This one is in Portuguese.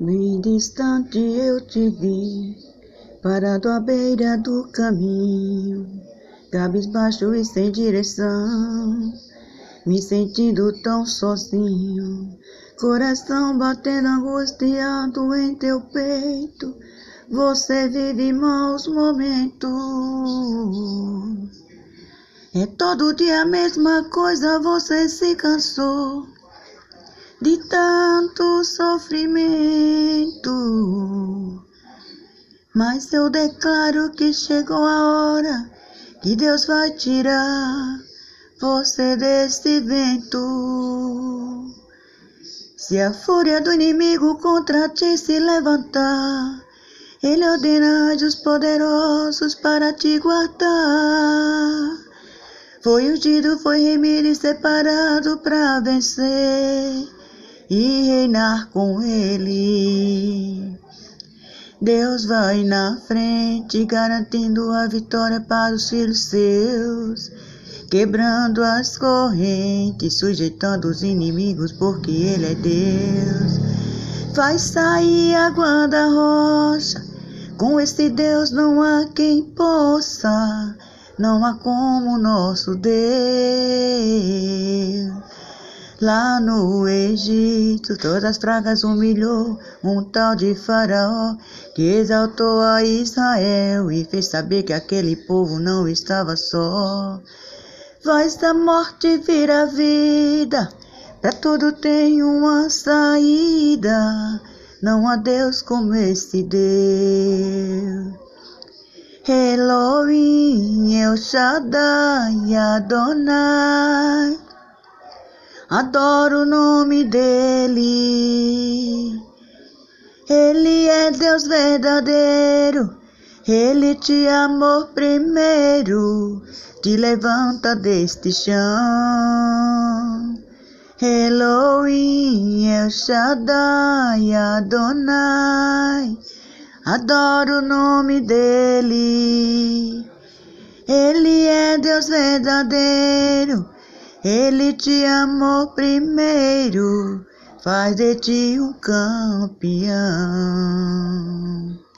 Bem distante eu te vi, parado à beira do caminho, cabisbaixo e sem direção, me sentindo tão sozinho, coração batendo angustiado em teu peito. Você vive maus momentos. É todo dia a mesma coisa, você se cansou de tanto sofrimento. Mas eu declaro que chegou a hora que Deus vai tirar você desse vento. Se a fúria do inimigo contra ti se levantar, ele ordena anjos poderosos para te guardar. Foi ungido, foi remido e separado para vencer e reinar com Ele. Deus vai na frente, garantindo a vitória para os filhos seus, quebrando as correntes, sujeitando os inimigos, porque Ele é Deus. Vai sair a guarda-rocha, com este Deus não há quem possa, não há como nosso Deus. Lá no Egito, todas as pragas humilhou um tal de Faraó, que exaltou a Israel e fez saber que aquele povo não estava só. Voz da morte vira vida, para tudo tem uma saída. Não há Deus como esse Deus. Elohim, El Shaddai, Adonai. Adoro o nome dele. Ele é Deus verdadeiro. Ele te amou primeiro. Te levanta deste chão. Elohim, El Shaddai, Adonai. Adoro o nome dele. Ele é Deus verdadeiro. Ele te amou primeiro, faz de ti um campeão.